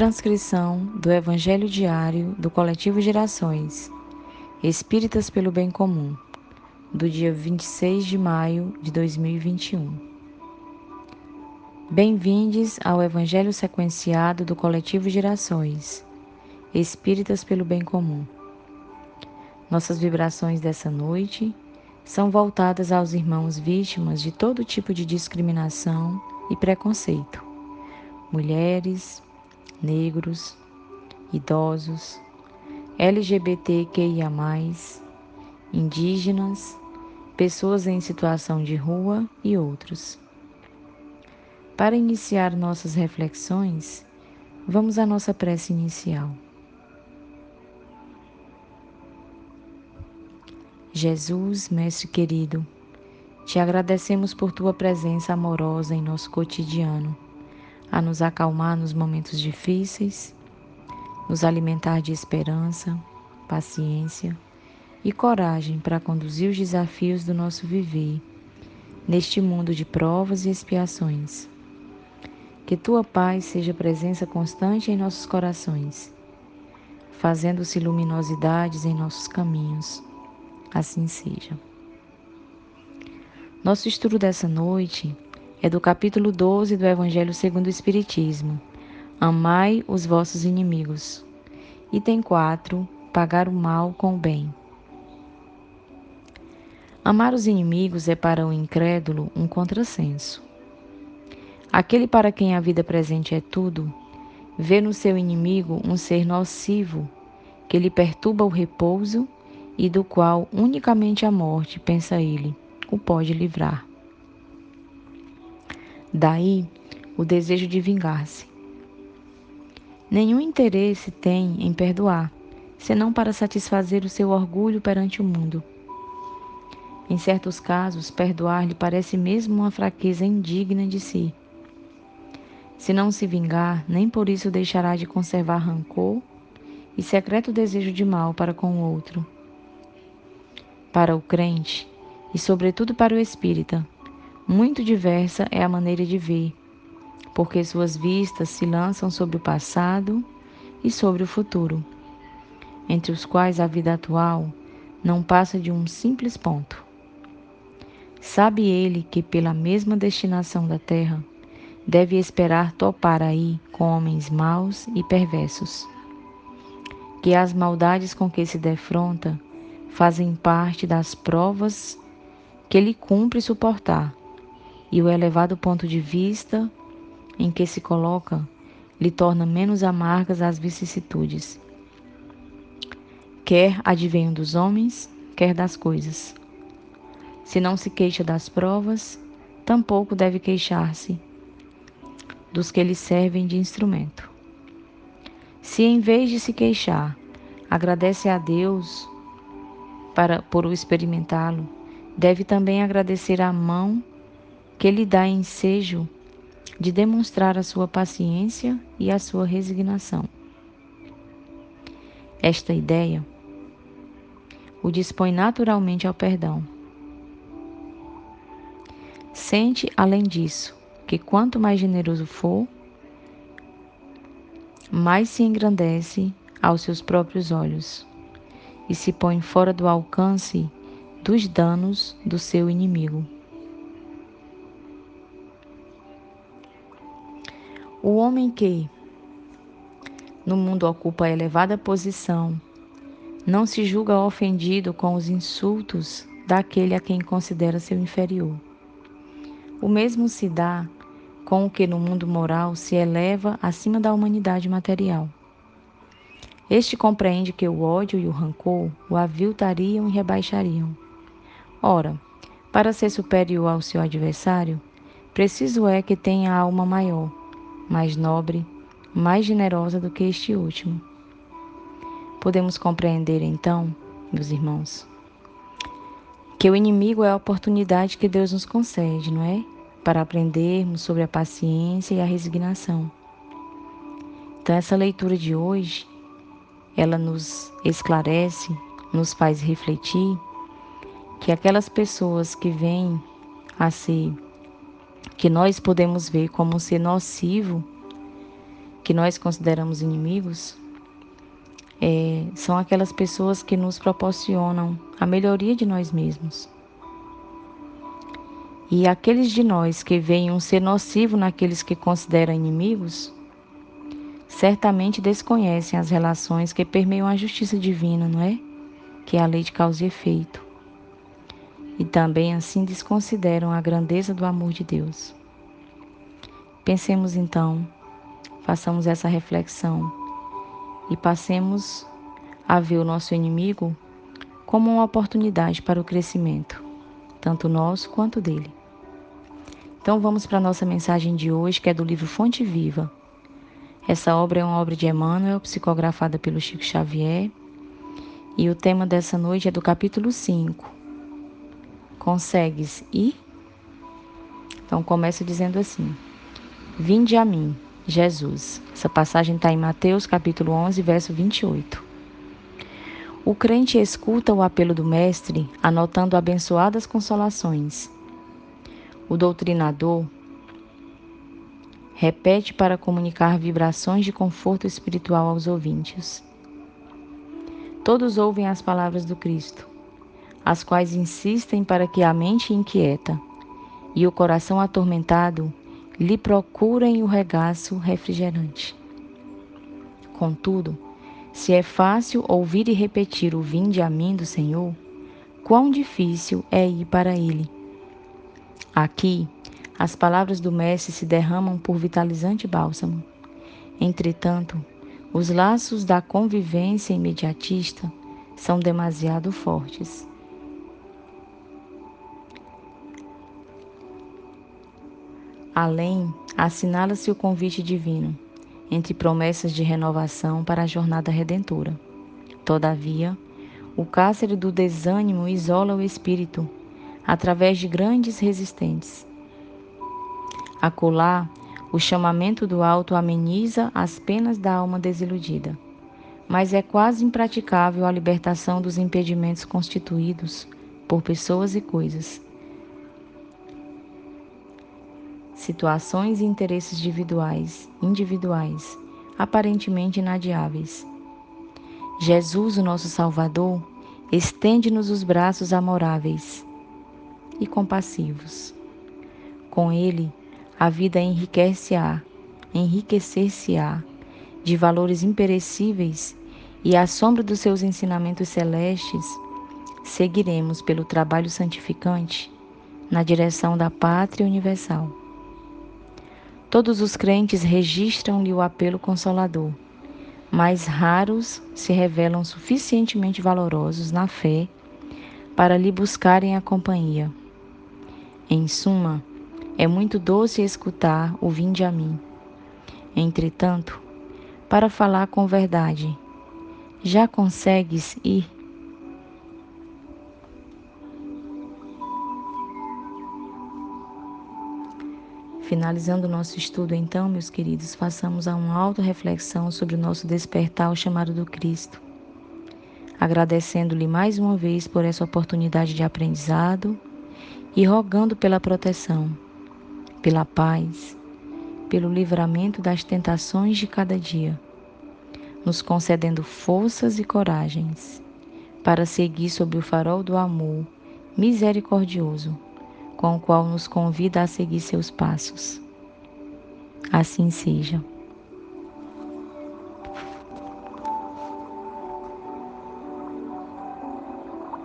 Transcrição do Evangelho Diário do Coletivo Gerações Espíritas pelo Bem Comum, do dia 26 de maio de 2021. Bem-vindos ao Evangelho sequenciado do Coletivo Gerações Espíritas pelo Bem Comum. Nossas vibrações dessa noite são voltadas aos irmãos vítimas de todo tipo de discriminação e preconceito, mulheres, negros, idosos, LGBTQIA, indígenas, pessoas em situação de rua e outros. Para iniciar nossas reflexões, vamos à nossa prece inicial. Jesus, Mestre querido, te agradecemos por tua presença amorosa em nosso cotidiano a nos acalmar nos momentos difíceis, nos alimentar de esperança, paciência e coragem para conduzir os desafios do nosso viver neste mundo de provas e expiações. Que tua paz seja presença constante em nossos corações, fazendo-se luminosidades em nossos caminhos. Assim seja. Nosso estudo dessa noite é do capítulo 12 do Evangelho segundo o Espiritismo. Amai os vossos inimigos. Item 4. Pagar o mal com o bem. Amar os inimigos é para o incrédulo um contrassenso. Aquele para quem a vida presente é tudo, vê no seu inimigo um ser nocivo que lhe perturba o repouso e do qual unicamente a morte, pensa ele, o pode livrar. Daí o desejo de vingar-se. Nenhum interesse tem em perdoar, senão para satisfazer o seu orgulho perante o mundo. Em certos casos, perdoar lhe parece mesmo uma fraqueza indigna de si. Se não se vingar, nem por isso deixará de conservar rancor e secreto desejo de mal para com o outro. Para o crente, e sobretudo para o espírita, muito diversa é a maneira de ver, porque suas vistas se lançam sobre o passado e sobre o futuro, entre os quais a vida atual não passa de um simples ponto. Sabe ele que, pela mesma destinação da terra, deve esperar topar aí com homens maus e perversos. Que as maldades com que se defronta fazem parte das provas que ele cumpre suportar e o elevado ponto de vista em que se coloca lhe torna menos amargas as vicissitudes, quer advenham dos homens, quer das coisas. Se não se queixa das provas, tampouco deve queixar-se dos que lhe servem de instrumento. Se em vez de se queixar, agradece a Deus para por o experimentá-lo, deve também agradecer a mão que lhe dá ensejo de demonstrar a sua paciência e a sua resignação. Esta ideia o dispõe naturalmente ao perdão. Sente, além disso, que quanto mais generoso for, mais se engrandece aos seus próprios olhos e se põe fora do alcance dos danos do seu inimigo. O homem que no mundo ocupa elevada posição não se julga ofendido com os insultos daquele a quem considera seu inferior. O mesmo se dá com o que no mundo moral se eleva acima da humanidade material. Este compreende que o ódio e o rancor o aviltariam e rebaixariam. Ora, para ser superior ao seu adversário, preciso é que tenha alma maior mais nobre, mais generosa do que este último. Podemos compreender então, meus irmãos, que o inimigo é a oportunidade que Deus nos concede, não é? Para aprendermos sobre a paciência e a resignação. Então, essa leitura de hoje, ela nos esclarece, nos faz refletir que aquelas pessoas que vêm a ser que nós podemos ver como ser nocivo, que nós consideramos inimigos é, são aquelas pessoas que nos proporcionam a melhoria de nós mesmos. E aqueles de nós que veem um ser nocivo naqueles que consideram inimigos, certamente desconhecem as relações que permeiam a justiça divina, não é? Que é a lei de causa e efeito. E também assim desconsideram a grandeza do amor de Deus. Pensemos então, façamos essa reflexão e passemos a ver o nosso inimigo como uma oportunidade para o crescimento, tanto nosso quanto dele. Então vamos para a nossa mensagem de hoje, que é do livro Fonte Viva. Essa obra é uma obra de Emmanuel, psicografada pelo Chico Xavier, e o tema dessa noite é do capítulo 5. Consegues ir? Então começa dizendo assim: Vinde a mim, Jesus. Essa passagem está em Mateus capítulo 11, verso 28. O crente escuta o apelo do Mestre, anotando abençoadas consolações. O doutrinador repete para comunicar vibrações de conforto espiritual aos ouvintes. Todos ouvem as palavras do Cristo, as quais insistem para que a mente inquieta e o coração atormentado lhe procurem o regaço refrigerante. Contudo, se é fácil ouvir e repetir o vinde a mim do Senhor, quão difícil é ir para ele. Aqui, as palavras do Mestre se derramam por vitalizante bálsamo. Entretanto, os laços da convivência imediatista são demasiado fortes. Além, assinala-se o convite divino, entre promessas de renovação para a jornada redentora. Todavia, o cárcere do desânimo isola o espírito através de grandes resistentes. Acolá, o chamamento do alto ameniza as penas da alma desiludida, mas é quase impraticável a libertação dos impedimentos constituídos por pessoas e coisas situações e interesses individuais, individuais, aparentemente inadiáveis. Jesus, o nosso Salvador, estende-nos os braços amoráveis e compassivos. Com ele, a vida enriquece-á, enriquecer-se-á de valores imperecíveis e à sombra dos seus ensinamentos celestes, seguiremos pelo trabalho santificante na direção da pátria universal. Todos os crentes registram-lhe o apelo consolador, mas raros se revelam suficientemente valorosos na fé para lhe buscarem a companhia. Em suma, é muito doce escutar o vinde a mim. Entretanto, para falar com verdade, já consegues ir Finalizando o nosso estudo, então, meus queridos, façamos uma auto-reflexão sobre o nosso despertar ao chamado do Cristo, agradecendo-lhe mais uma vez por essa oportunidade de aprendizado e rogando pela proteção, pela paz, pelo livramento das tentações de cada dia, nos concedendo forças e coragens para seguir sob o farol do amor misericordioso com o qual nos convida a seguir seus passos. Assim seja.